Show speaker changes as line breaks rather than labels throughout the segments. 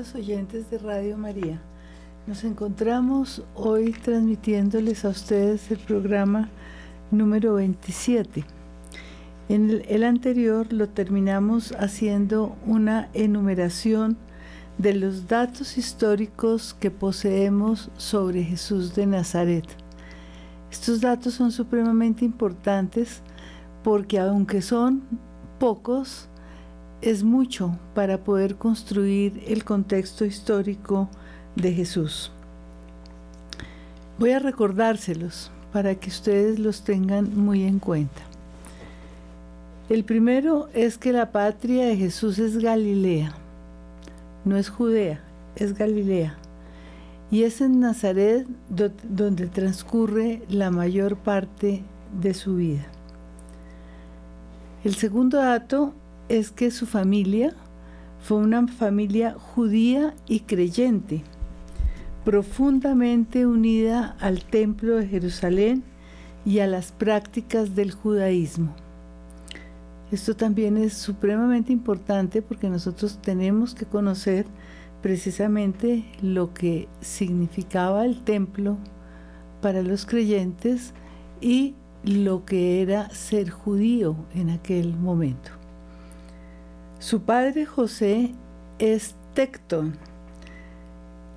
oyentes de Radio María. Nos encontramos hoy transmitiéndoles a ustedes el programa número 27. En el, anterior lo terminamos haciendo una enumeración de los datos históricos que poseemos sobre Jesús de Nazaret. Estos datos son supremamente importantes porque aunque son pocos, es mucho para poder construir el contexto histórico de Jesús. Voy a recordárselos para que ustedes los tengan muy en cuenta. El primero es que la patria de Jesús es Galilea, no es Judea, es Galilea. Y es en Nazaret donde transcurre la mayor parte de su vida. El segundo dato es que su familia fue una familia judía y creyente, profundamente unida al templo de Jerusalén y a las prácticas del judaísmo. Esto también es supremamente importante porque nosotros tenemos que conocer precisamente lo que significaba el templo para los creyentes y lo que era ser judío en aquel momento. Su padre José es Tecton.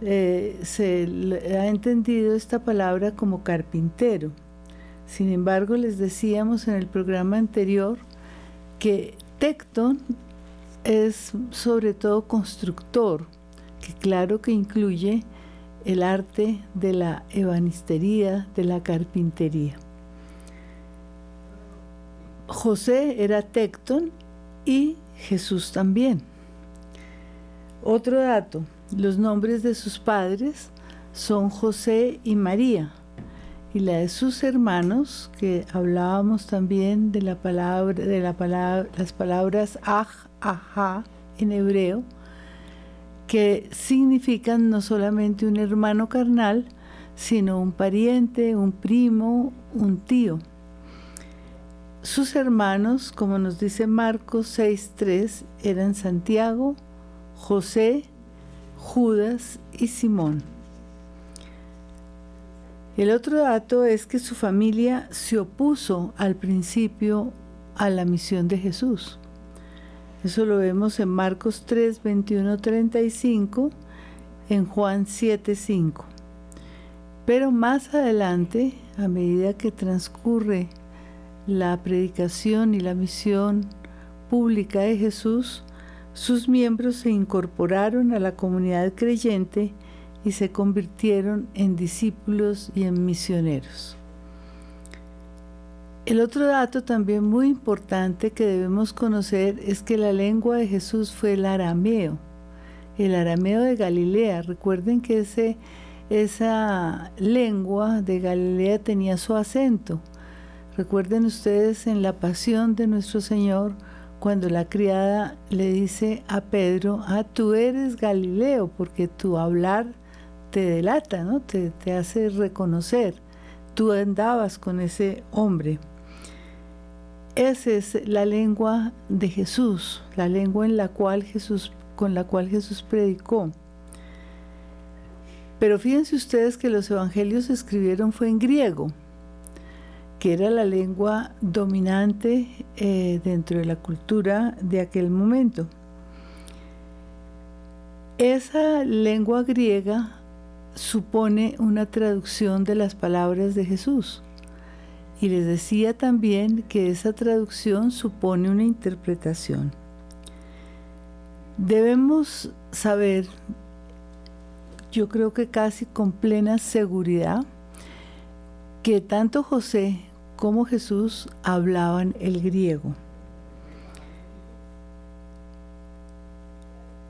Eh, se ha entendido esta palabra como carpintero. Sin embargo, les decíamos en el programa anterior que Tecton es sobre todo constructor, que claro que incluye el arte de la ebanistería, de la carpintería. José era Tecton y Jesús también. Otro dato, los nombres de sus padres son José y María, y la de sus hermanos, que hablábamos también de la palabra, de la palabra, las palabras aj, ajá en hebreo, que significan no solamente un hermano carnal, sino un pariente, un primo, un tío. Sus hermanos, como nos dice Marcos 6.3, eran Santiago, José, Judas y Simón. El otro dato es que su familia se opuso al principio a la misión de Jesús. Eso lo vemos en Marcos 3, 21, 35, en Juan 7, 5. Pero más adelante, a medida que transcurre la predicación y la misión pública de Jesús, sus miembros se incorporaron a la comunidad creyente y se convirtieron en discípulos y en misioneros. El otro dato también muy importante que debemos conocer es que la lengua de Jesús fue el arameo, el arameo de Galilea. Recuerden que ese, esa lengua de Galilea tenía su acento Recuerden ustedes en la pasión de nuestro Señor, cuando la criada le dice a Pedro, ah, tú eres Galileo, porque tu hablar te delata, ¿no? te, hace reconocer. Tú andabas con ese hombre. Esa es la lengua de Jesús, la lengua en la cual Jesús, con la cual Jesús predicó. Pero fíjense ustedes que los evangelios se escribieron fue en griego que era la lengua dominante eh, dentro de la cultura de aquel momento. Esa lengua griega supone una traducción de las palabras de Jesús. Y les decía también que esa traducción supone una interpretación. Debemos saber, yo creo que casi con plena seguridad, que tanto José cómo Jesús hablaban el griego.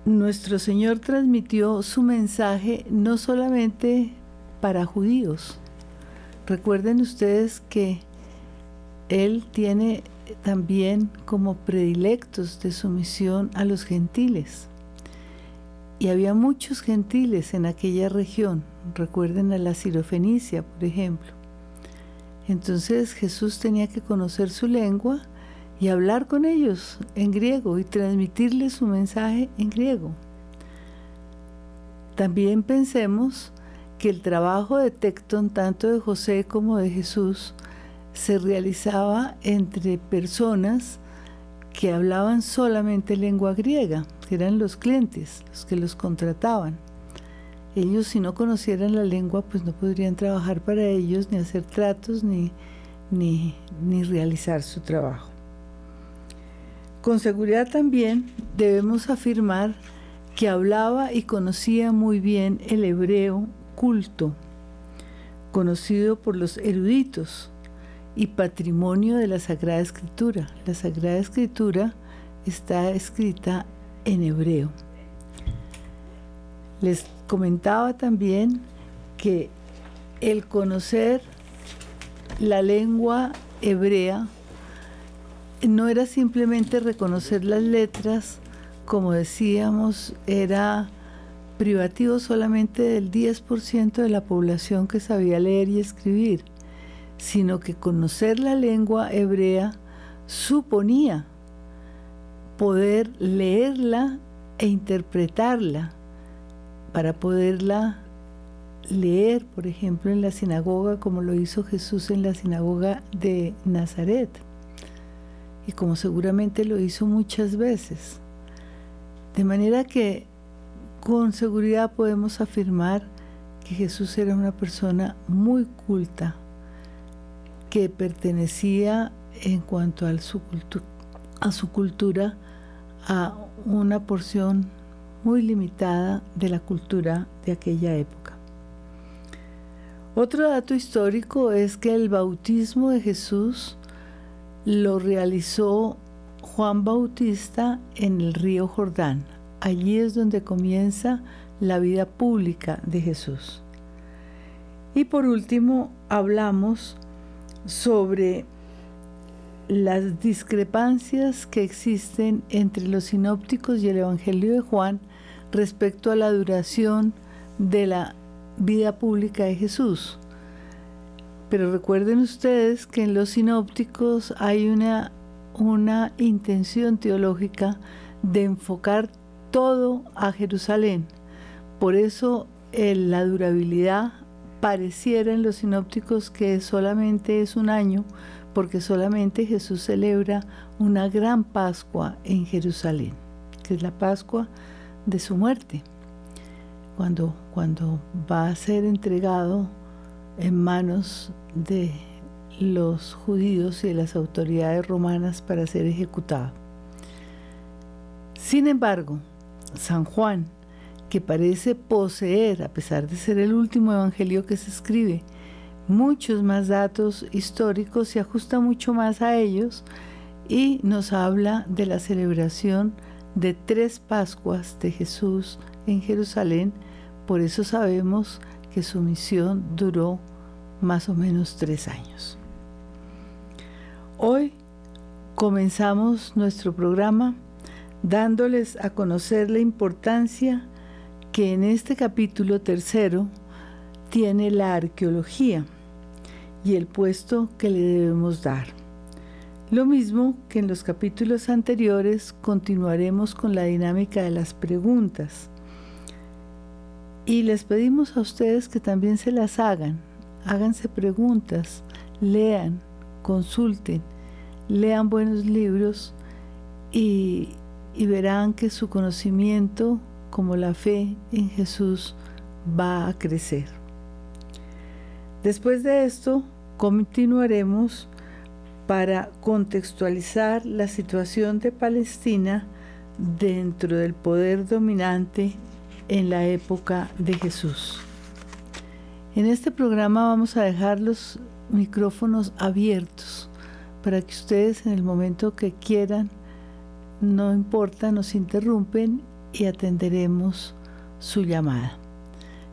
Nuestro Señor transmitió su mensaje no solamente para judíos. Recuerden ustedes que Él tiene también como predilectos de su misión a los gentiles. Y había muchos gentiles en aquella región. Recuerden a la Sirofenicia, por ejemplo. Entonces Jesús tenía que conocer su lengua y hablar con ellos en griego y transmitirles su mensaje en griego. También pensemos que el trabajo de Tecton, tanto de José como de Jesús, se realizaba entre personas que hablaban solamente lengua griega, que eran los clientes, los que los contrataban. Ellos si no conocieran la lengua, pues no podrían trabajar para ellos, ni hacer tratos, ni, ni, ni realizar su trabajo. Con seguridad también debemos afirmar que hablaba y conocía muy bien el hebreo culto, conocido por los eruditos, y patrimonio de la Sagrada Escritura. La Sagrada Escritura está escrita en hebreo. Les comentaba también que el conocer la lengua hebrea no era simplemente reconocer las letras, como decíamos, era privativo solamente del 10% de la población que sabía leer y escribir sino que conocer la lengua hebrea suponía poder leerla e interpretarla para poderla leer, por ejemplo, en la sinagoga, como lo hizo Jesús en la sinagoga de Nazaret, y como seguramente lo hizo muchas veces. De manera que con seguridad podemos afirmar que Jesús era una persona muy culta, que pertenecía en cuanto a su, a su cultura a una porción muy limitada de la cultura de aquella época. Otro dato histórico es que el bautismo de Jesús lo realizó Juan Bautista en el río Jordán. Allí es donde comienza la vida pública de Jesús. Y por último, hablamos sobre las discrepancias que existen entre los sinópticos y el Evangelio de Juan respecto a la duración de la vida pública de Jesús. Pero recuerden ustedes que en los sinópticos hay una, una intención teológica de enfocar todo a Jerusalén. Por eso la durabilidad pareciera en los sinópticos que solamente es un año, porque solamente Jesús celebra una gran Pascua en Jerusalén, que es la Pascua de su muerte, cuando, cuando va a ser entregado en manos de los judíos y de las autoridades romanas para ser ejecutado. Sin embargo, San Juan que parece poseer, a pesar de ser el último evangelio que se escribe, muchos más datos históricos, se ajusta mucho más a ellos y nos habla de la celebración de tres Pascuas de Jesús en Jerusalén. Por eso sabemos que su misión duró más o menos tres años. Hoy comenzamos nuestro programa dándoles a conocer la importancia que en este capítulo tercero tiene la arqueología y el puesto que le debemos dar. Lo mismo que en los capítulos anteriores continuaremos con la dinámica de las preguntas. Y les pedimos a ustedes que también se las hagan. Háganse preguntas, lean, consulten, lean buenos libros y, verán que su conocimiento como la fe en Jesús va a crecer. Después de esto, continuaremos para contextualizar la situación de Palestina dentro del poder dominante en la época de Jesús. En este programa vamos a dejar los micrófonos abiertos para que ustedes en el momento que quieran, no importa, nos interrumpen y atenderemos su llamada.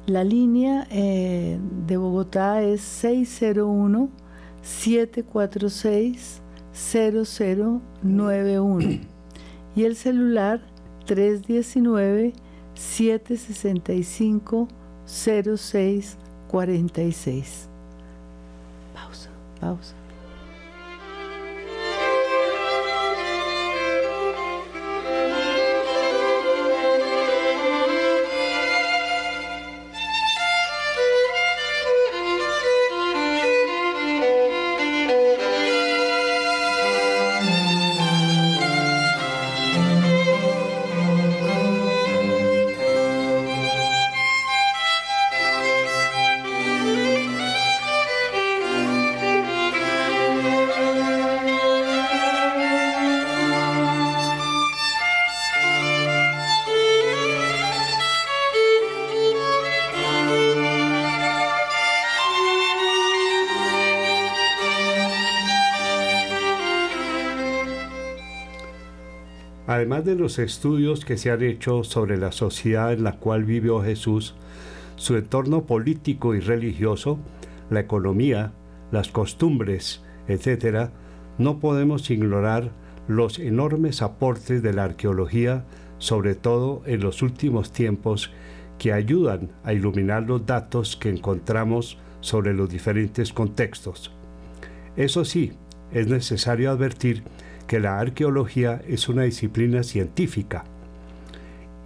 La línea eh, de Bogotá es 601-746-0091 y el celular 319-765-0646. Pausa, pausa.
Además de los estudios que se han hecho sobre la sociedad en la cual vivió Jesús, su entorno político y religioso, la economía, las costumbres, etc., no podemos ignorar los enormes aportes de la arqueología, sobre todo en los últimos tiempos, que ayudan a iluminar los datos que encontramos sobre los diferentes contextos. Eso sí, es necesario advertir que la arqueología es una disciplina científica,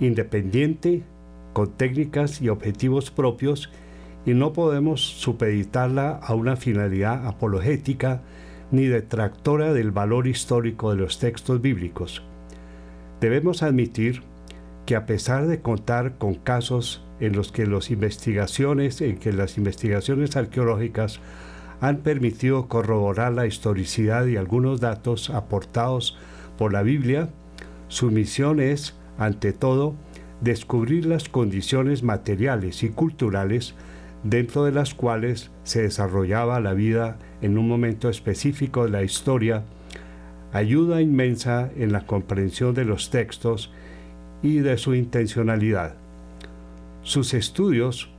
independiente, con técnicas y objetivos propios, y no podemos supeditarla a una finalidad apologética ni detractora del valor histórico de los textos bíblicos. Debemos admitir que a pesar de contar con casos en los que las investigaciones, en que las investigaciones arqueológicas han permitido corroborar la historicidad y algunos datos aportados por la Biblia, su misión es, ante todo, descubrir las condiciones materiales y culturales dentro de las cuales se desarrollaba la vida en un momento específico de la historia, ayuda inmensa en la comprensión de los textos y de su intencionalidad. Sus estudios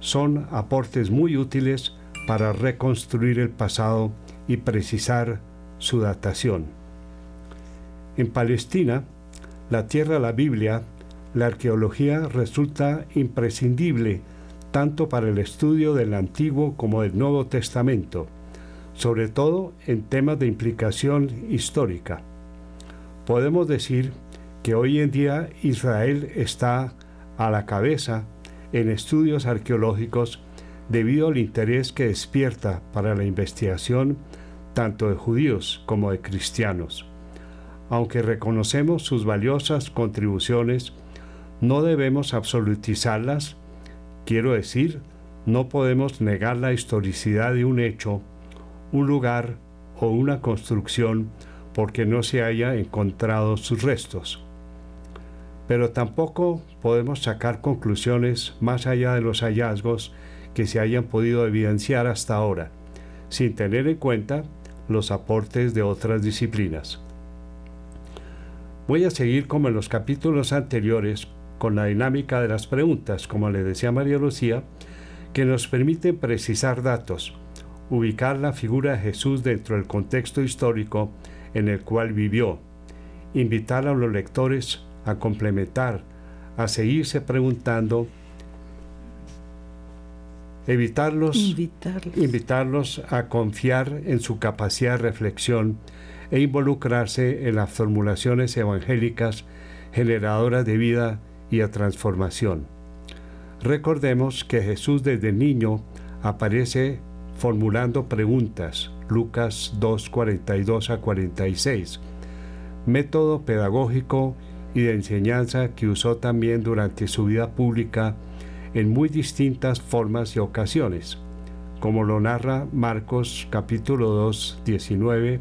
son aportes muy útiles para reconstruir el pasado y precisar su datación. En Palestina, la tierra de la Biblia, la arqueología resulta imprescindible tanto para el estudio del Antiguo como del Nuevo Testamento, sobre todo en temas de implicación histórica. Podemos decir que hoy en día Israel está a la cabeza en estudios arqueológicos debido al interés que despierta para la investigación tanto de judíos como de cristianos. Aunque reconocemos sus valiosas contribuciones, no debemos absolutizarlas Quiero decir, no podemos negar la historicidad de un hecho, un lugar o una construcción porque no se haya encontrado sus restos. Pero tampoco podemos sacar conclusiones más allá de los hallazgos que se hayan podido evidenciar hasta ahora, sin tener en cuenta los aportes de otras disciplinas. Voy a seguir como en los capítulos anteriores con la dinámica de las preguntas, como le decía María Lucía, que nos permite precisar datos, ubicar la figura de Jesús dentro del contexto histórico en el cual vivió, invitar a los lectores a complementar, a seguirse preguntando, evitarlos, invitarlos. invitarlos a confiar en su capacidad de reflexión e involucrarse en las formulaciones evangélicas generadoras de vida y a transformación. Recordemos que Jesús desde niño aparece formulando preguntas, Lucas 2, 42 a 46, método pedagógico y de enseñanza que usó también durante su vida pública en muy distintas formas y ocasiones, como lo narra Marcos capítulo 2, 19,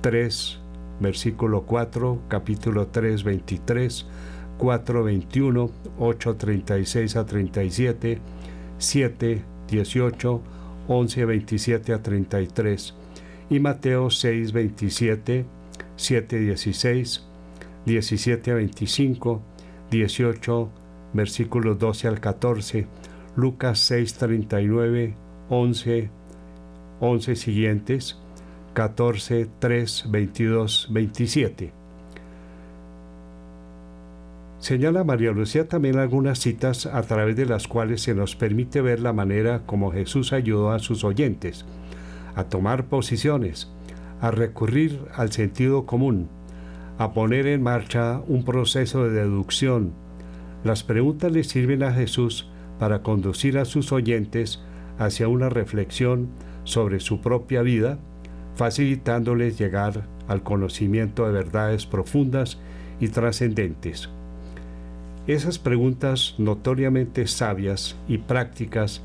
3, versículo 4, capítulo 3, 23, 4.21, 8.36 a 37, 7, 18, 11, 27 a 33 y Mateo 6, 27, 7, 16, 17 a 25, 18, versículos 12 al 14, Lucas 6, 39, 11, 11 siguientes, 14, 3, 22, 27. Señala María Lucía también algunas citas a través de las cuales se nos permite ver la manera como Jesús ayudó a sus oyentes a tomar posiciones, a recurrir al sentido común, a poner en marcha un proceso de deducción. Las preguntas le sirven a Jesús para conducir a sus oyentes hacia una reflexión sobre su propia vida, facilitándoles llegar al conocimiento de verdades profundas y trascendentes. Esas preguntas notoriamente sabias y prácticas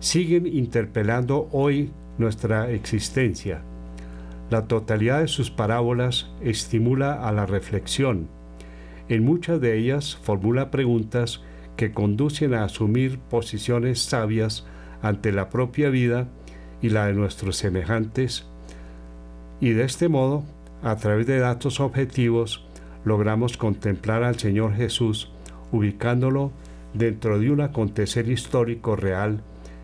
siguen interpelando hoy nuestra existencia. La totalidad de sus parábolas estimula a la reflexión. En muchas de ellas formula preguntas que conducen a asumir posiciones sabias ante la propia vida y la de nuestros semejantes, y de este modo, a través de datos objetivos, logramos contemplar al Señor Jesús ubicándolo dentro de un acontecer histórico real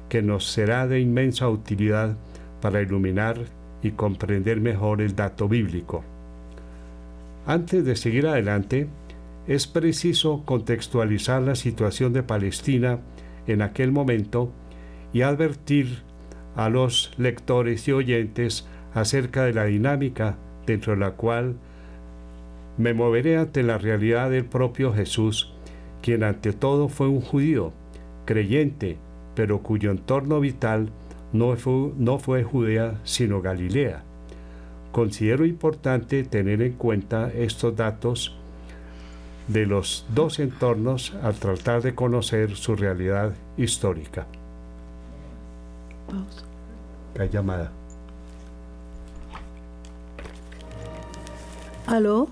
que nos será de inmensa utilidad para iluminar y comprender mejor el dato bíblico. Antes de seguir adelante, es preciso contextualizar la situación de Palestina en aquel momento y advertir a los lectores y oyentes acerca de la dinámica dentro de la cual me moveré ante la realidad del propio Jesús, quien ante todo fue un judío, creyente, pero cuyo entorno vital no fue, no fue Judea, sino Galilea. Considero importante tener en cuenta estos datos de los dos entornos al tratar de conocer su realidad histórica. Pausa. Hay llamada.
¿Aló?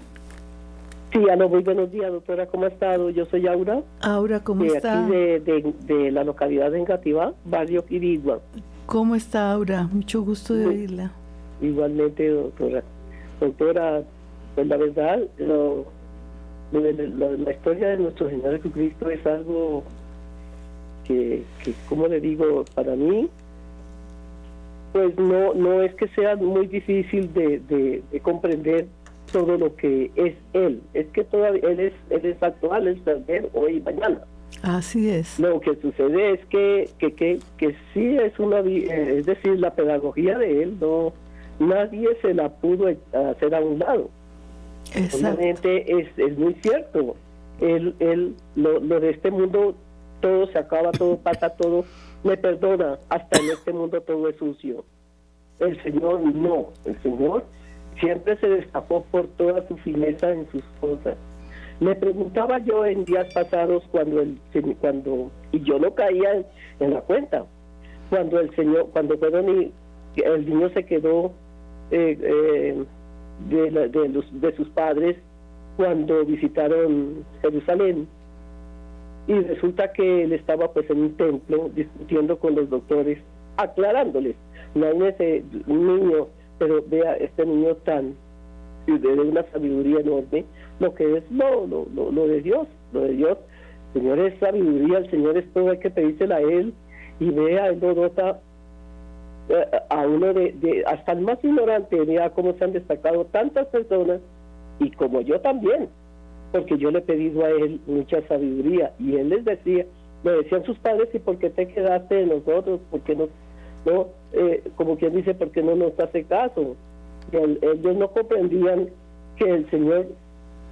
Sí, aló, muy buenos días, doctora, ¿cómo ha estado? Yo soy Aura.
Aura, ¿cómo
de
está?
Aquí de, de, la localidad de Engativá, barrio Quirigua.
¿Cómo está Aura? Mucho gusto de oírla.
Igualmente, doctora. Doctora, pues la verdad, lo, la, historia de nuestro Señor Jesucristo es algo que, que, como le digo, para mí, pues no, no es que sea muy difícil de, de, comprender todo lo que es Él. Es que todavía Él es, él es actual, es también hoy y mañana.
Así es.
Lo que sucede es que, que, que, que sí es una, eh, es decir, la pedagogía de él, no, nadie se la pudo hacer a un lado. Obviamente es, es muy cierto. Él, él, lo, lo de este mundo, todo se acaba, todo pasa, todo me perdona. Hasta en este mundo todo es sucio. El Señor no. El Señor siempre se destacó por toda su fineza en sus cosas me preguntaba yo en días pasados cuando el cuando y yo no caía en, la cuenta cuando el señor cuando y el niño se quedó eh, eh, de, de, los, de sus padres cuando visitaron Jerusalén y resulta que él estaba pues en un templo discutiendo con los doctores aclarándoles no es ese niño pero vea este niño tan de una sabiduría enorme lo que es lo, lo, lo, de Dios, lo de Dios. Señor es sabiduría, el Señor es todo, hay que pedírsela a Él y vea, Él lo nota eh, a uno de, hasta el más ignorante, vea cómo se han destacado tantas personas y como yo también, porque yo le he pedido a Él mucha sabiduría y Él les decía, le decían sus padres, ¿y por qué te quedaste de nosotros? ¿Por qué no? no eh, como quien dice, ¿por qué no nos hace caso? ellos no comprendían que el Señor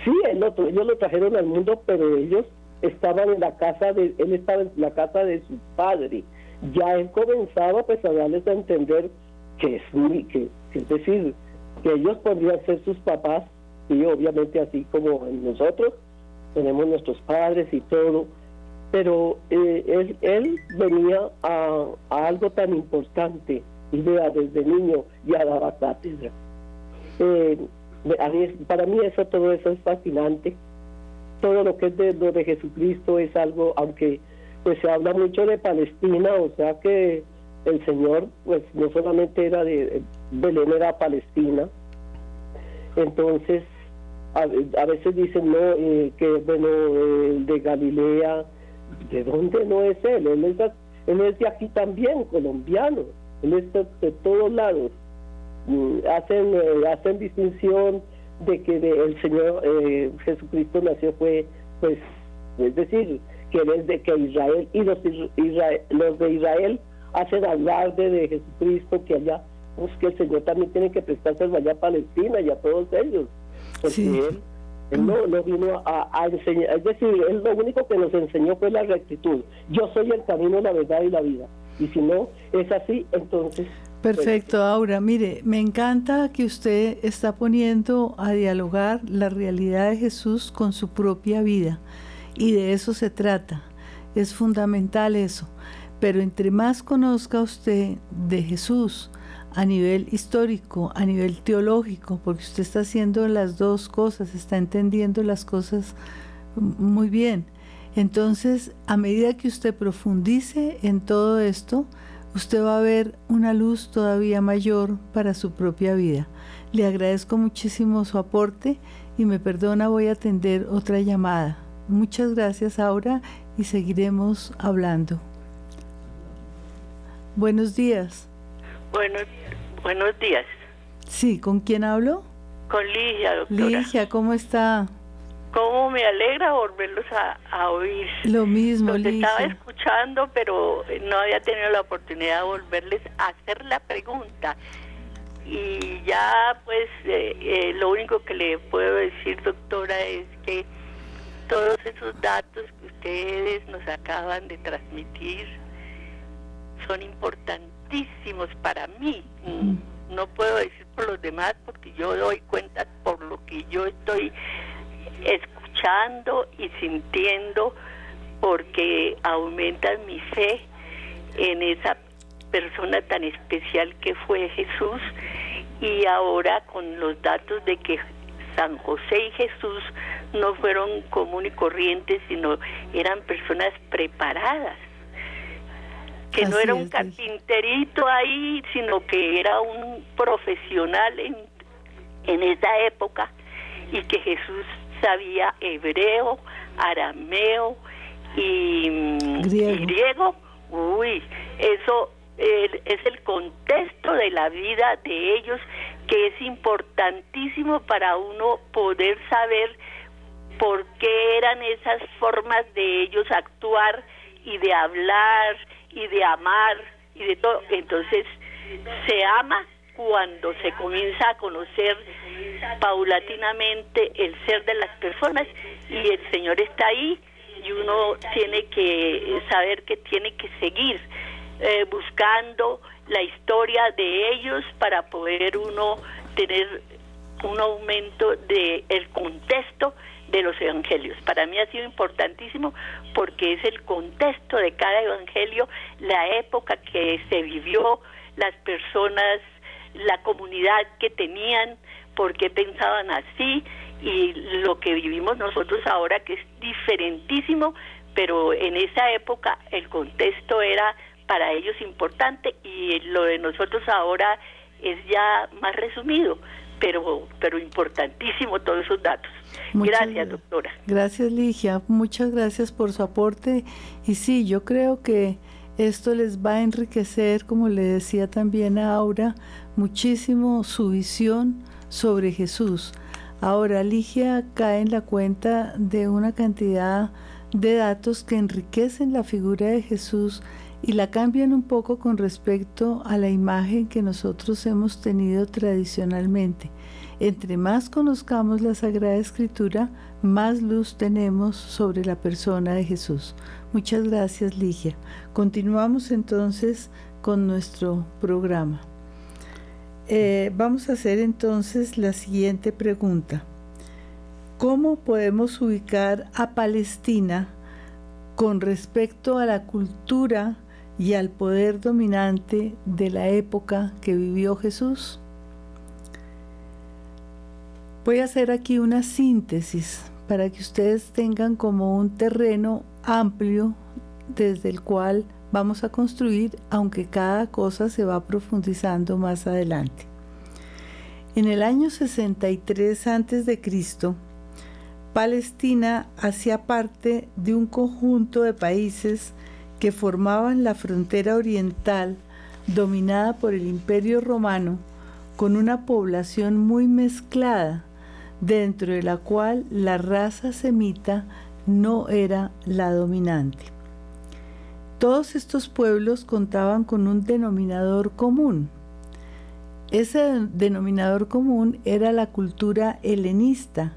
Sí, ellos lo trajeron al mundo, pero ellos estaban en la casa de, él estaba en la casa de su padre. Ya él comenzaba pues a darles a entender que es, que, es decir, que ellos podrían ser sus papás, y obviamente así como nosotros tenemos nuestros padres y todo, pero eh, él, él venía a, algo tan importante, y vea, desde niño ya daba cátedra. Eh, para mí eso todo eso es fascinante. Todo lo que es de lo de Jesucristo es algo, aunque pues se habla mucho de Palestina, o sea que el Señor pues no solamente era de Belén era Palestina. Entonces a, veces dicen no eh, que bueno de Galilea, ¿de dónde no es él? Él es, él es de aquí también, colombiano. Él es de todos lados. Mm, hacen eh, hacen distinción de que el Señor eh, Jesucristo nació fue pues es decir que desde que Israel y los los de Israel hacen hablar de, Jesucristo que allá pues que el Señor también tiene que prestarse allá a Palestina y a todos ellos porque él, él no, no, vino a, a, enseñar es decir él lo único que nos enseñó fue la rectitud yo soy el camino la verdad y la vida y si no es así entonces
Perfecto, Aura. Mire, me encanta que usted está poniendo a dialogar la realidad de Jesús con su propia vida. Y de eso se trata. Es fundamental eso. Pero entre más conozca usted de Jesús a nivel histórico, a nivel teológico, porque usted está haciendo las dos cosas, está entendiendo las cosas muy bien. Entonces, a medida que usted profundice en todo esto, usted va a ver una luz todavía mayor para su propia vida. Le agradezco muchísimo su aporte y me perdona, voy a atender otra llamada. Muchas gracias, Aura, y seguiremos hablando. Buenos días.
Buenos, buenos días.
Sí, ¿con quién hablo?
Con Ligia, doctora.
Ligia, ¿cómo está?
Cómo me alegra volverlos a, oír.
Lo mismo,
Los estaba escuchando, pero no había tenido la oportunidad de volverles a hacer la pregunta. Y ya, pues, eh, eh, lo único que le puedo decir, doctora, es que todos esos datos que ustedes nos acaban de transmitir son importantísimos para mí. Mm. No puedo decir por los demás porque yo doy cuenta por lo que yo estoy escuchando y sintiendo porque aumentan mi fe en esa persona tan especial que fue Jesús y ahora con los datos de que San José y Jesús no fueron común y corrientes, sino eran personas preparadas, que no era un carpinterito ahí, sino que era un profesional en, en esa época y que Jesús sabía hebreo, arameo y griego. Uy, eso es el contexto de la vida de ellos que es importantísimo para uno poder saber por qué eran esas formas de ellos actuar y de hablar y de amar y de todo. Entonces se ama cuando se comienza a conocer paulatinamente el ser de las personas y el Señor está ahí y uno tiene que saber que tiene que seguir eh, buscando la historia de ellos para poder uno tener un aumento de el contexto de los evangelios. Para mí ha sido importantísimo porque es el contexto de cada evangelio, la época que se vivió, las personas, la comunidad que tenían, por qué pensaban así y lo que vivimos nosotros ahora que es diferentísimo, pero en esa época el contexto era para ellos importante y lo de nosotros ahora es ya más resumido, pero, pero importantísimo todos esos datos. gracias, doctora.
Gracias, Ligia. Muchas gracias por su aporte. Y sí, yo creo que esto les va a enriquecer, como le decía también a Aura, muchísimo su visión sobre Jesús. Ahora, Ligia cae en la cuenta de una cantidad de datos que enriquecen la figura de Jesús y la cambian un poco con respecto a la imagen que nosotros hemos tenido tradicionalmente. Entre más conozcamos la Sagrada Escritura, más luz tenemos sobre la persona de Jesús. Muchas gracias, Ligia. Continuamos entonces con nuestro programa. Eh, vamos a hacer entonces la siguiente pregunta. ¿Cómo podemos ubicar a Palestina con respecto a la cultura y al poder dominante de la época que vivió Jesús? Voy a hacer aquí una síntesis para que ustedes tengan como un terreno amplio desde el cual vamos a construir, aunque cada cosa se va profundizando más adelante. En el año 63 a.C., Palestina hacía parte de un conjunto de países que formaban la frontera oriental dominada por el imperio romano con una población muy mezclada, dentro de la cual la raza semita no era la dominante. Todos estos pueblos contaban con un denominador común. Ese denominador común era la cultura helenista,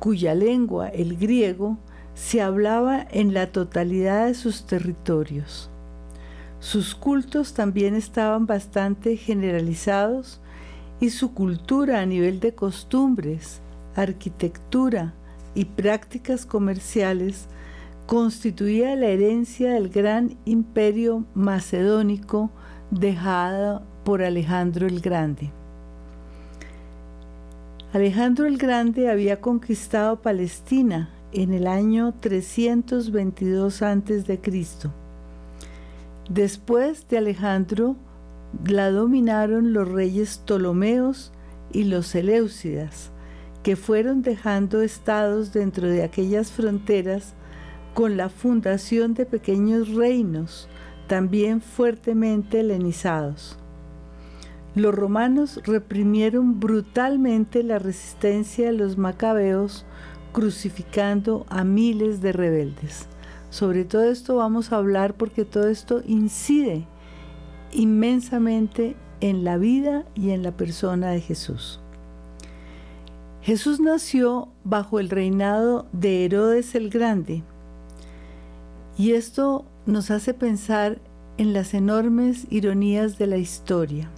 cuya lengua, el griego, se hablaba en la totalidad de sus territorios. Sus cultos también estaban bastante generalizados y su cultura a nivel de costumbres, arquitectura y prácticas comerciales constituía la herencia del gran imperio macedónico dejado por Alejandro el Grande. Alejandro el Grande había conquistado Palestina en el año 322 a.C. Después de Alejandro, la dominaron los reyes Ptolomeos y los Seleucidas, que fueron dejando estados dentro de aquellas fronteras con la fundación de pequeños reinos, también fuertemente helenizados. Los romanos reprimieron brutalmente la resistencia de los macabeos, crucificando a miles de rebeldes. Sobre todo esto vamos a hablar porque todo esto incide inmensamente en la vida y en la persona de Jesús. Jesús nació bajo el reinado de Herodes el Grande y esto nos hace pensar en las enormes ironías de la historia.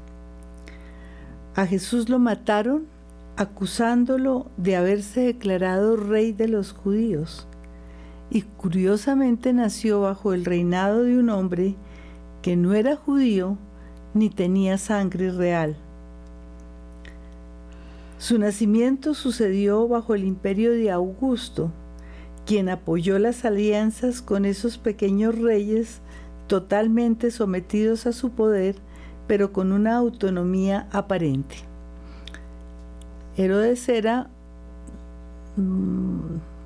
A Jesús lo mataron acusándolo de haberse declarado rey de los judíos y curiosamente nació bajo el reinado de un hombre que no era judío ni tenía sangre real. Su nacimiento sucedió bajo el imperio de Augusto, quien apoyó las alianzas con esos pequeños reyes totalmente sometidos a su poder pero con una autonomía aparente. Herodes era,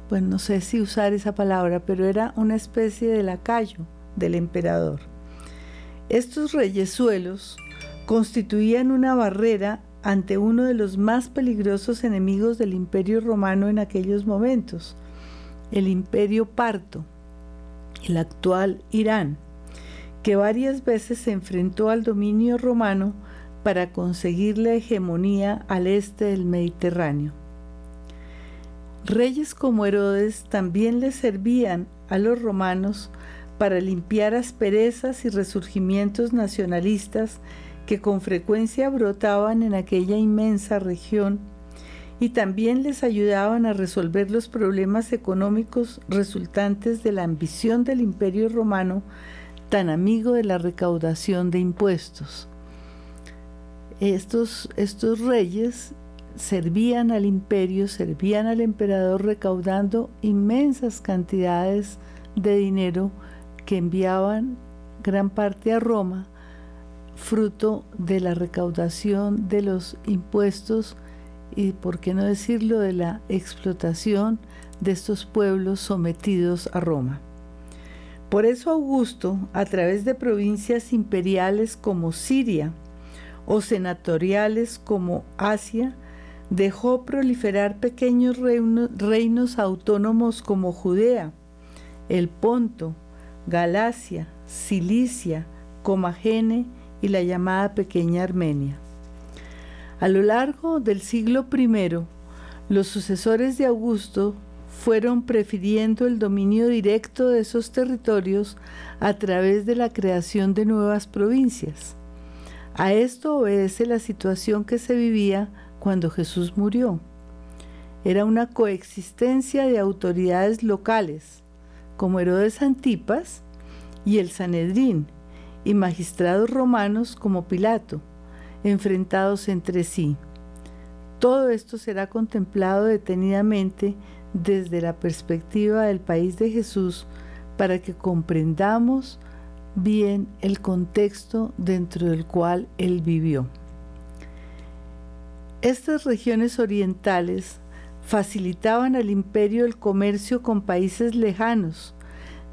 pues no sé si usar esa palabra, pero era una especie de lacayo del emperador. Estos reyesuelos constituían una barrera ante uno de los más peligrosos enemigos del imperio romano en aquellos momentos, el imperio parto, el actual Irán que varias veces se enfrentó al dominio romano para conseguir la hegemonía al este del Mediterráneo. Reyes como Herodes también le servían a los romanos para limpiar asperezas y resurgimientos nacionalistas que con frecuencia brotaban en aquella inmensa región y también les ayudaban a resolver los problemas económicos resultantes de la ambición del imperio romano tan amigo de la recaudación de impuestos. Estos, reyes servían al imperio, servían al emperador recaudando inmensas cantidades de dinero que enviaban gran parte a Roma, fruto de la recaudación de los impuestos y, por qué no decirlo, de la explotación de estos pueblos sometidos a Roma. Por eso Augusto, a través de provincias imperiales como Siria o senatoriales como Asia, dejó proliferar pequeños reinos autónomos como Judea, el Ponto, Galacia, Cilicia, Comagene y la llamada Pequeña Armenia. A lo largo del siglo I, los sucesores de Augusto fueron prefiriendo el dominio directo de esos territorios a través de la creación de nuevas provincias. A esto obedece la situación que se vivía cuando Jesús murió. Era una coexistencia de autoridades locales, como Herodes Antipas y el Sanedrín, y magistrados romanos como Pilato, enfrentados entre sí. Todo esto será contemplado detenidamente desde la perspectiva del país de Jesús para que comprendamos bien el contexto dentro del cual Él vivió. Estas regiones orientales facilitaban al imperio el comercio con países lejanos,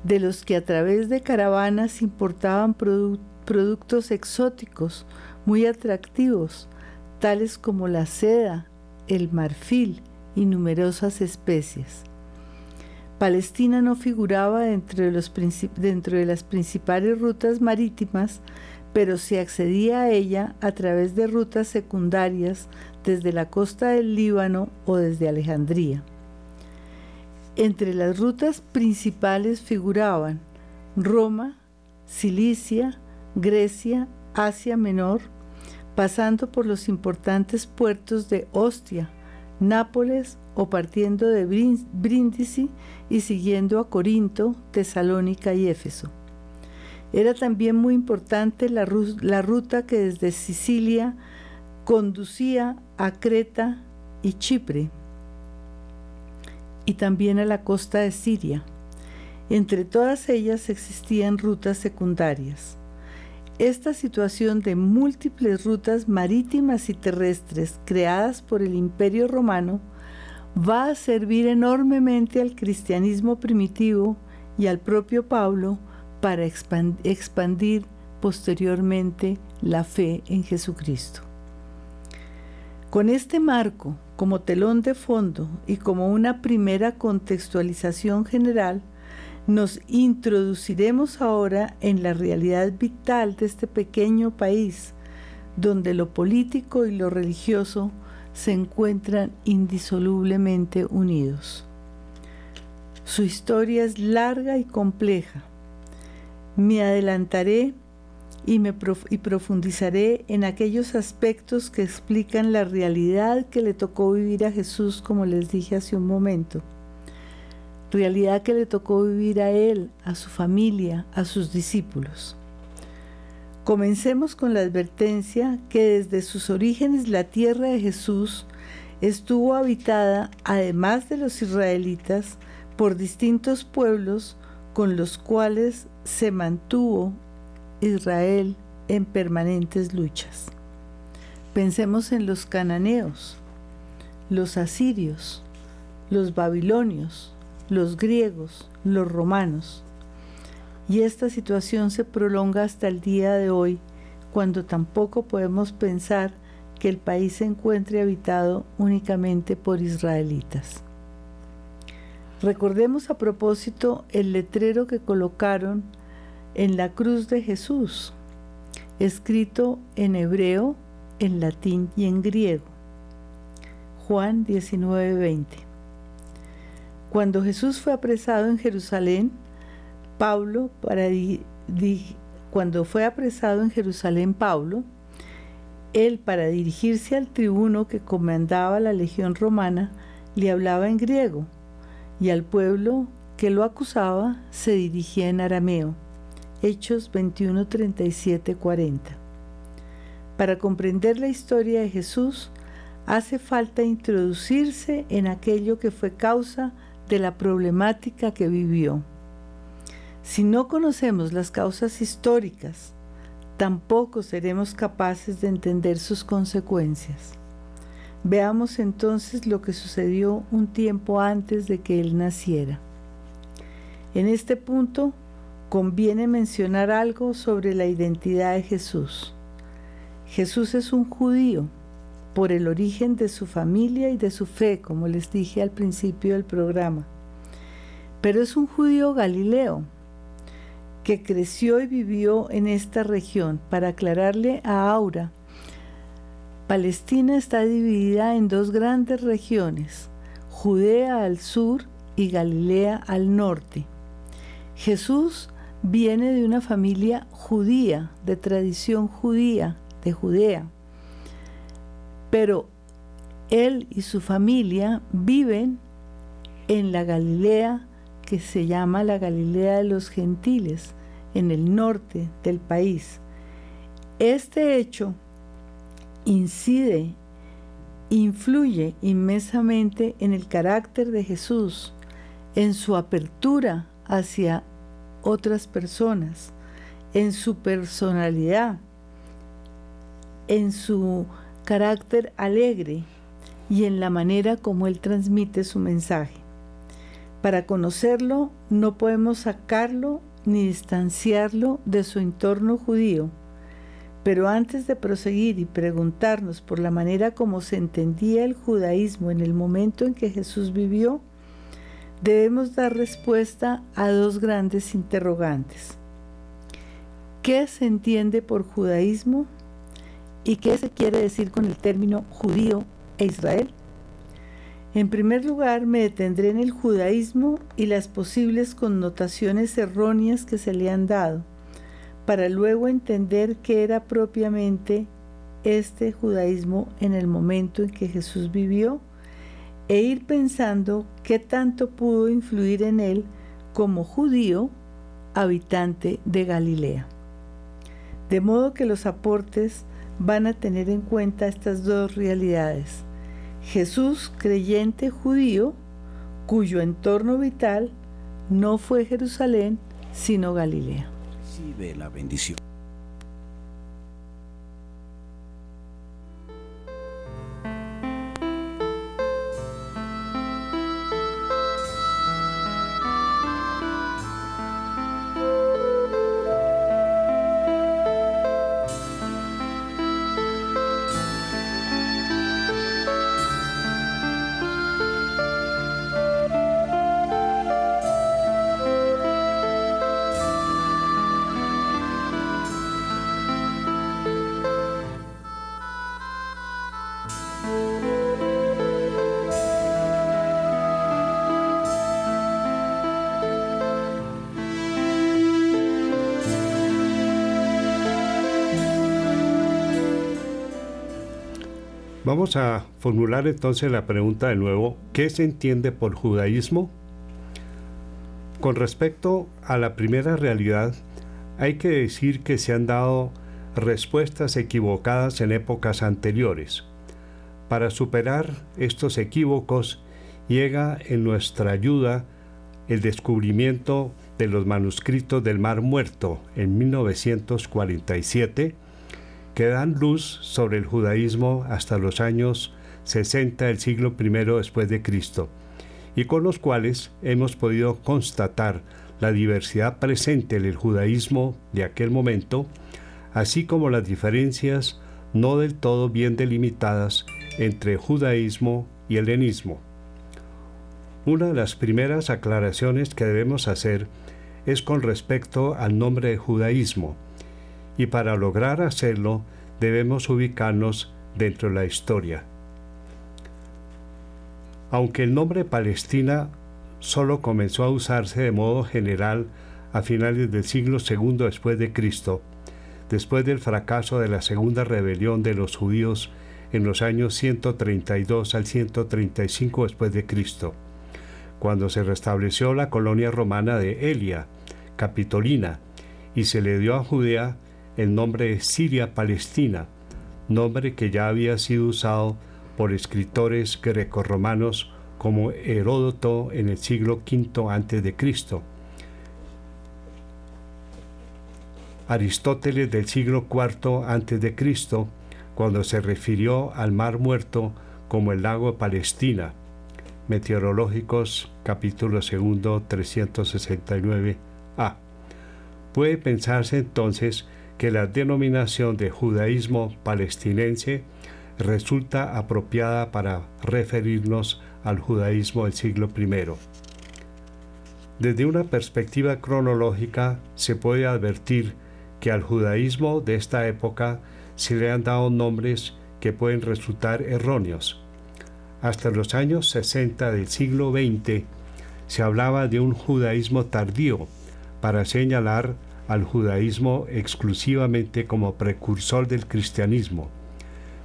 de los que a través de caravanas importaban productos exóticos muy atractivos, tales como la seda, el marfil, y numerosas especies. Palestina no figuraba dentro de, las principales rutas marítimas, pero se accedía a ella a través de rutas secundarias desde la costa del Líbano o desde Alejandría. Entre las rutas principales figuraban Roma, Cilicia, Grecia, Asia Menor, pasando por los importantes puertos de Ostia, Nápoles o partiendo de Brindisi y siguiendo a Corinto, Tesalónica y Éfeso. Era también muy importante la, la ruta que desde Sicilia conducía a Creta y Chipre y también a la costa de Siria. Entre todas ellas existían rutas secundarias. esta situación de múltiples rutas marítimas y terrestres creadas por el Imperio Romano va a servir enormemente al cristianismo primitivo y al propio Pablo para expandir posteriormente la fe en Jesucristo. Con este marco como telón de fondo y como una primera contextualización general, nos introduciremos ahora en la realidad vital de este pequeño país, donde lo político y lo religioso se encuentran indisolublemente unidos. Su historia es larga y compleja. Me adelantaré y, me y profundizaré en aquellos aspectos que explican la realidad que le tocó vivir a Jesús, como les dije hace un momento. Realidad que le tocó vivir a él, a su familia, a sus discípulos. Comencemos con la advertencia que desde sus orígenes la tierra de Jesús estuvo habitada, además de los israelitas, por distintos pueblos con los cuales se mantuvo Israel en permanentes luchas. Pensemos en los cananeos, los asirios, los babilonios, los griegos, los romanos. Y esta situación se prolonga hasta el día de hoy, cuando tampoco podemos pensar que el país se encuentre habitado únicamente por israelitas. Recordemos a propósito el letrero que colocaron en la cruz de Jesús, escrito en hebreo, en latín y en griego. Juan 19:20. Cuando Jesús fue apresado en Jerusalén, Pablo, cuando fue apresado en Jerusalén Pablo, él para dirigirse al tribuno que comandaba la legión romana, le hablaba en griego, y al pueblo que lo acusaba se dirigía en arameo. Hechos 21, 37, 40. Para comprender la historia de Jesús, hace falta introducirse en aquello que fue causa de la problemática que vivió. Si no conocemos las causas históricas, tampoco seremos capaces de entender sus consecuencias. Veamos entonces lo que sucedió un tiempo antes de que él naciera. En este punto conviene mencionar algo sobre la identidad de Jesús. Jesús es un judío por el origen de su familia y de su fe, como les dije al principio del programa. Pero es un judío galileo, que creció y vivió en esta región. Para aclararle a Aura, Palestina está dividida en dos grandes regiones, Judea al sur y Galilea al norte. Jesús viene de una familia judía, de tradición judía, de Judea, pero él y su familia viven en la Galilea que se llama la Galilea de los Gentiles, en el norte del país. Este hecho incide, influye inmensamente en el carácter de Jesús, en su apertura hacia otras personas, en su personalidad, en su carácter alegre y en la manera como él transmite su mensaje. Para conocerlo no podemos sacarlo ni distanciarlo de su entorno judío, pero antes de proseguir y preguntarnos por la manera como se entendía el judaísmo en el momento en que Jesús vivió, debemos dar respuesta a dos grandes interrogantes. ¿Qué se entiende por judaísmo? ¿Y qué se quiere decir con el término judío e Israel? En primer lugar, me detendré en el judaísmo y las posibles connotaciones erróneas que se le han dado, para luego entender qué era propiamente este judaísmo en el momento en que Jesús vivió e ir pensando qué tanto pudo influir en él como judío habitante de Galilea. De modo que los aportes van a tener en cuenta estas dos realidades Jesús, creyente judío, cuyo entorno vital no fue Jerusalén, sino Galilea.
Recibe la bendición.
Vamos a formular entonces la pregunta de nuevo, ¿qué se entiende por judaísmo? Con respecto a la primera realidad, hay que decir que se han dado respuestas equivocadas en épocas anteriores. Para superar estos equívocos, llega en nuestra ayuda el descubrimiento de los manuscritos del Mar Muerto en 1947, que dan luz sobre el judaísmo hasta los años 60 del siglo I después de Cristo, y con los cuales hemos podido constatar la diversidad presente en el judaísmo de aquel momento, así como las diferencias no del todo bien delimitadas entre judaísmo y helenismo. Una de las primeras aclaraciones que debemos hacer es con respecto al nombre de judaísmo, y para lograr hacerlo debemos ubicarnos dentro de la historia. Aunque el nombre Palestina solo comenzó a usarse de modo general a finales del siglo II después de Cristo, después del fracaso de la segunda rebelión de los judíos en los años 132 al 135 después de Cristo, cuando se restableció la colonia romana de Elia, Capitolina, y se le dio a Judea el nombre de Siria-Palestina, nombre que ya había sido usado por escritores grecorromanos como Heródoto en el siglo V a.C., Aristóteles del siglo IV a.C., cuando se refirió al Mar Muerto como el lago Palestina, Meteorológicos, capítulo 2, 369a. Puede pensarse entonces que la denominación de judaísmo palestinense resulta apropiada para referirnos al judaísmo del siglo I. Desde una perspectiva cronológica se puede advertir que al judaísmo de esta época se le han dado nombres que pueden resultar erróneos. Hasta los años 60 del siglo XX se hablaba de un judaísmo tardío para señalar al judaísmo exclusivamente como precursor del cristianismo.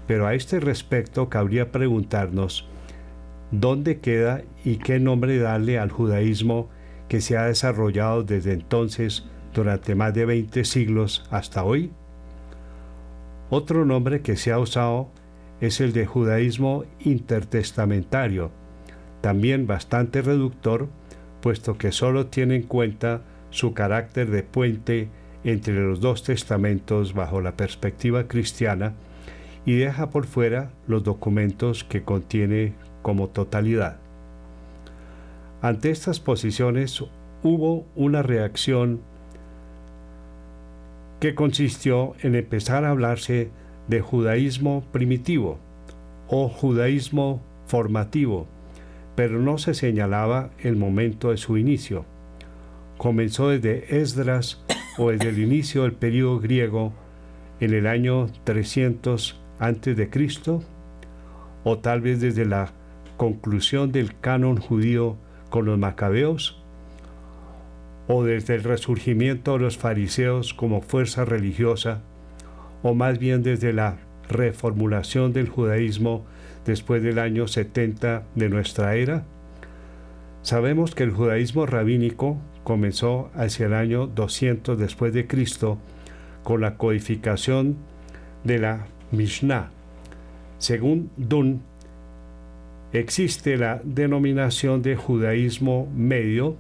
Pero a este respecto cabría preguntarnos dónde queda y qué nombre darle al judaísmo que se ha desarrollado desde entonces durante más de 20 siglos hasta hoy. Otro nombre que se ha usado es el de judaísmo intertestamentario, también bastante reductor, puesto que solo tiene en cuenta su carácter de puente entre los dos testamentos bajo la perspectiva cristiana y deja por fuera los documentos que contiene como totalidad. Ante estas posiciones hubo una reacción que consistió en empezar a hablarse de judaísmo primitivo o judaísmo formativo, pero no se señalaba el momento de su inicio comenzó desde Esdras o desde el inicio del periodo griego en el año 300 antes de Cristo o tal vez desde la conclusión del canon judío con los macabeos o desde el resurgimiento de los fariseos como fuerza religiosa o más bien desde la reformulación del judaísmo después del año 70 de nuestra era? Sabemos que el judaísmo rabínico comenzó hacia el año 200 después de Cristo con la codificación de la Mishnah. Según Dunn, existe la denominación de judaísmo medio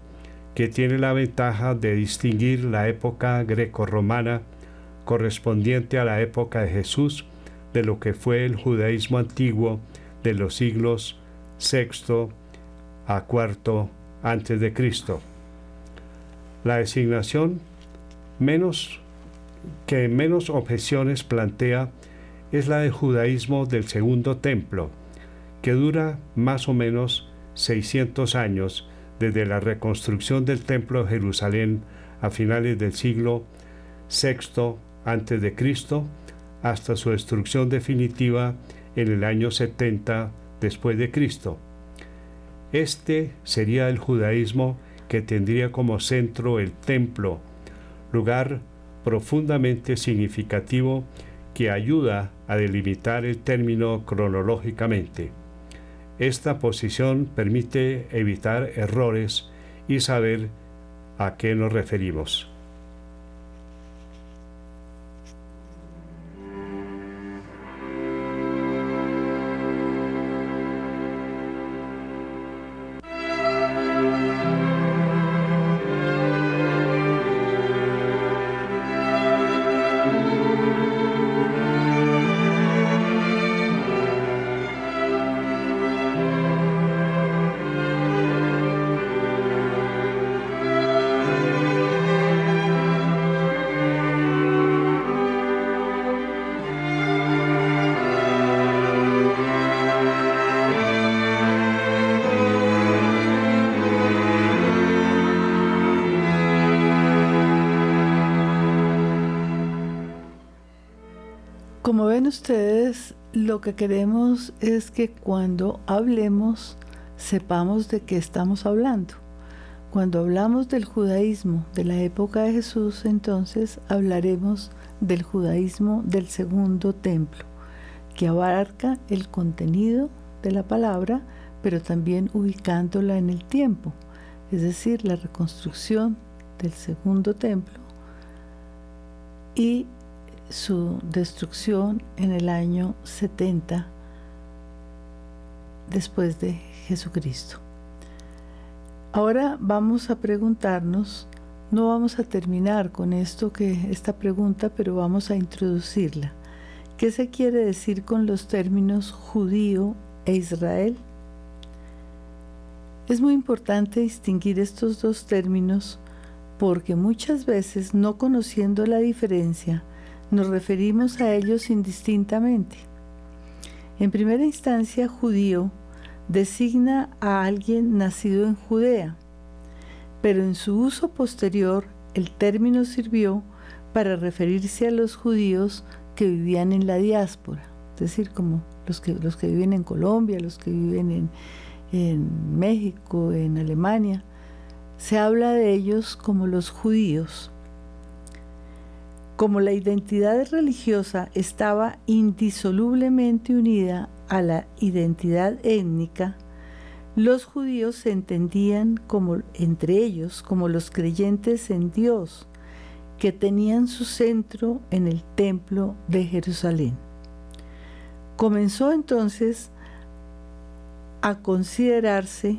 que tiene la ventaja de distinguir la época grecorromana correspondiente a la época de Jesús de lo que fue el judaísmo antiguo de los siglos VI a IV antes de Cristo. La designación menos que menos objeciones plantea es la del judaísmo del segundo templo, que dura más o menos 600 años desde la reconstrucción del templo de Jerusalén a finales del siglo VI Cristo hasta su destrucción definitiva en el año 70 después de Cristo. Este sería el judaísmo que tendría como centro el templo, lugar profundamente significativo que ayuda a delimitar el término cronológicamente. Esta posición permite evitar errores y saber a qué nos referimos.
Ustedes, lo que queremos es que cuando hablemos sepamos de qué estamos hablando. Cuando hablamos del judaísmo de la época de Jesús, entonces hablaremos del judaísmo del segundo templo, que abarca el contenido de la palabra, pero también ubicándola en el tiempo, es decir, la reconstrucción del segundo templo y su destrucción en el año 70 después de Jesucristo. Ahora vamos a preguntarnos, no vamos a terminar con esto que esta pregunta, pero vamos a introducirla. ¿Qué se quiere decir con los términos judío e Israel? Es muy importante distinguir estos dos términos porque muchas veces no conociendo la diferencia, nos referimos a ellos indistintamente. En primera instancia, judío designa a alguien nacido en Judea, pero en su uso posterior el término sirvió para referirse a los judíos que vivían en la diáspora, es decir, como los que, los que viven en Colombia, los que viven en, en México, en Alemania. Se habla de ellos como los judíos. Como la identidad religiosa estaba indisolublemente unida a la identidad étnica, los judíos se entendían como entre ellos como los creyentes en Dios, que tenían su centro en el templo de Jerusalén. Comenzó entonces a considerarse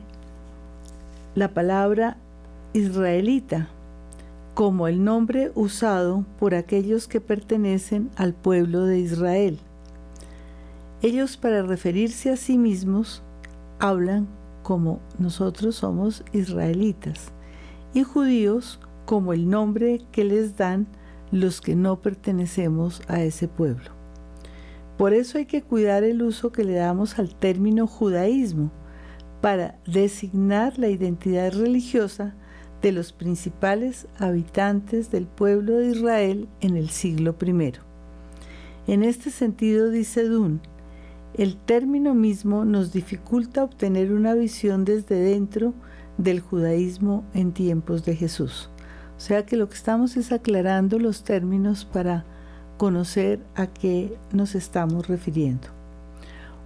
la palabra israelita como el nombre usado por aquellos que pertenecen al pueblo de Israel. Ellos para referirse a sí mismos hablan como nosotros somos israelitas y judíos como el nombre que les dan los que no pertenecemos a ese pueblo. Por eso hay que cuidar el uso que le damos al término judaísmo para designar la identidad religiosa de los principales habitantes del pueblo de Israel en el siglo I. En este sentido, dice Dunn, el término mismo nos dificulta obtener una visión desde dentro del judaísmo en tiempos de Jesús. O sea que lo que estamos es aclarando los términos para conocer a qué nos estamos refiriendo.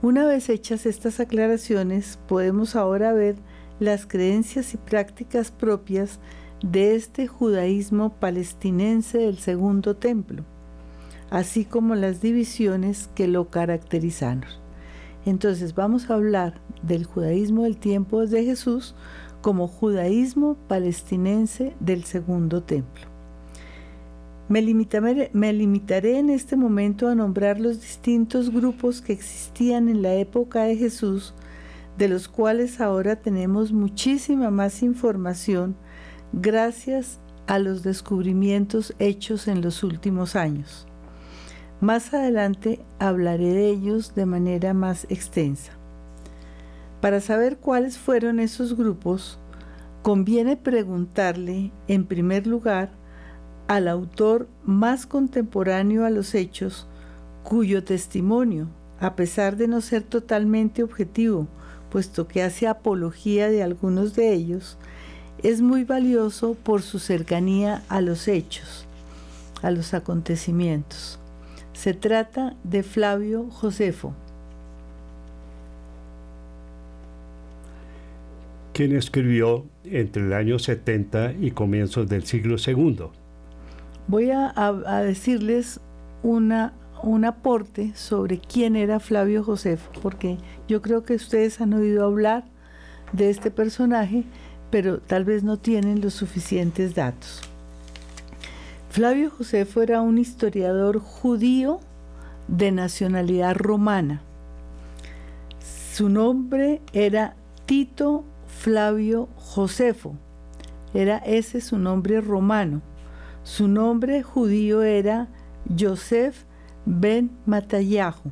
Una vez hechas estas aclaraciones, podemos ahora ver las creencias y prácticas propias de este judaísmo palestinense del segundo templo, así como las divisiones que lo caracterizaron. Entonces vamos a hablar del judaísmo del tiempo de Jesús como judaísmo palestinense del segundo templo. Me limitaré, me limitaré, en este momento a nombrar los distintos grupos que existían en la época de Jesús de los cuales ahora tenemos muchísima más información gracias a los descubrimientos hechos en los últimos años. Más adelante hablaré de ellos de manera más extensa. Para saber cuáles fueron esos grupos, conviene preguntarle, en primer lugar, al autor más contemporáneo a los hechos, cuyo testimonio, a pesar de no ser totalmente objetivo, puesto que hace apología de algunos de ellos, es muy valioso por su cercanía a los hechos, a los acontecimientos. Se trata de Flavio Josefo.
quien escribió entre el año 70 y comienzos del siglo II.
Voy a, decirles una, un aporte sobre quién era Flavio Josefo, porque yo creo que ustedes han oído hablar de este personaje, pero tal vez no tienen los suficientes datos. Flavio Josefo era un historiador judío de nacionalidad romana. Su nombre era Tito Flavio Josefo. Era ese su nombre romano. Su nombre judío era Joseph ben Matayahu.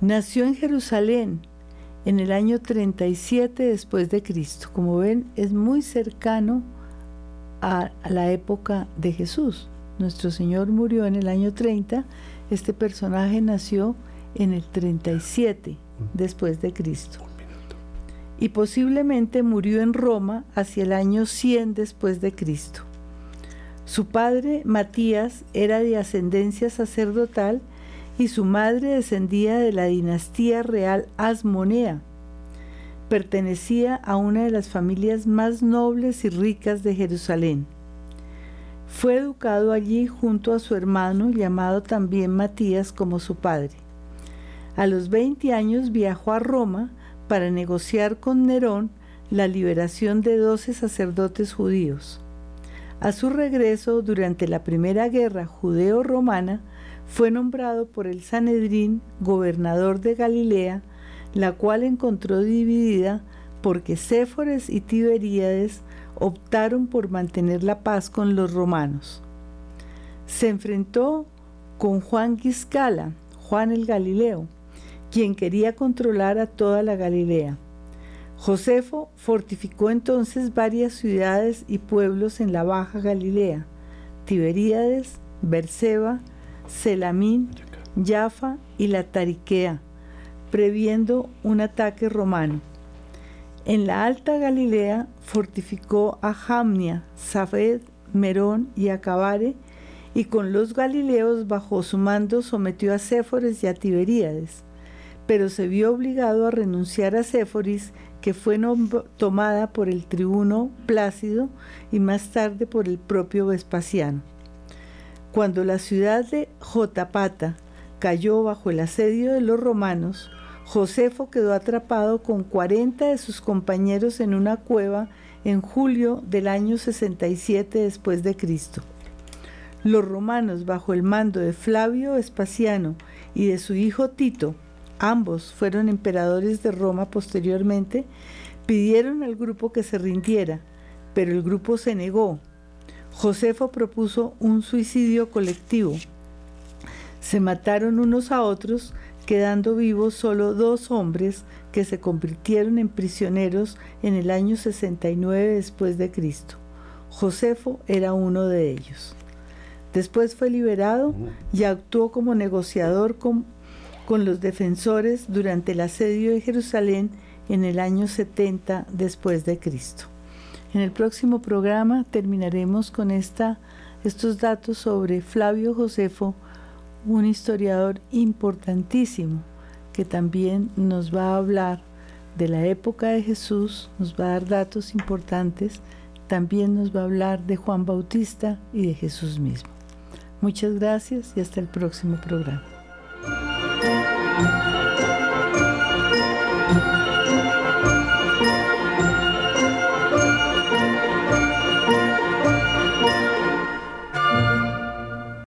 Nació en Jerusalén en el año 37 después de Cristo. Como ven, es muy cercano a la época de Jesús. Nuestro Señor murió en el año 30, este personaje nació en el 37 después de Cristo y posiblemente murió en Roma hacia el año 100 después de Cristo. Su padre, Matías, era de ascendencia sacerdotal y su madre descendía de la dinastía real Asmonea. Pertenecía a una de las familias más nobles y ricas de Jerusalén. Fue educado allí junto a su hermano llamado también Matías como su padre. A los 20 años viajó a Roma para negociar con Nerón la liberación de doce sacerdotes judíos. A su regreso, durante la Primera Guerra Judeo-Romana, fue nombrado por el Sanedrín gobernador de Galilea, la cual encontró dividida porque Séfores y Tiberíades optaron por mantener la paz con los romanos. Se enfrentó con Juan Giscala, Juan el Galileo, quien quería controlar a toda la Galilea. Josefo fortificó entonces varias ciudades y pueblos en la Baja Galilea, Tiberíades, Berseba, Selamín, Jaffa y la Tariquea, previendo un ataque romano. En la Alta Galilea fortificó a Jamnia, Safed, Merón y Acabare, y con los galileos bajo su mando sometió a Séfores y a Tiberíades pero se vio obligado a renunciar a Séforis, que fue tomada por el tribuno Plácido y más tarde por el propio Vespasiano. Cuando la ciudad de Jotapata cayó bajo el asedio de los romanos, Josefo quedó atrapado con 40 de sus compañeros en una cueva en julio del año 67 después de Cristo. Los romanos, bajo el mando de Flavio Vespasiano y de su hijo Tito, ambos fueron emperadores de Roma posteriormente, pidieron al grupo que se rindiera, pero el grupo se negó. Josefo propuso un suicidio colectivo. Se mataron unos a otros, quedando vivos solo dos hombres que se convirtieron en prisioneros en el año 69 después de Cristo. Josefo era uno de ellos. Después fue liberado y actuó como negociador con con los defensores durante el asedio de Jerusalén en el año 70 después de Cristo. En el próximo programa terminaremos con esta, estos datos sobre Flavio Josefo, un historiador importantísimo que también nos va a hablar de la época de Jesús, nos va a dar datos importantes, también nos va a hablar de Juan Bautista y de Jesús mismo. Muchas gracias y hasta el próximo programa.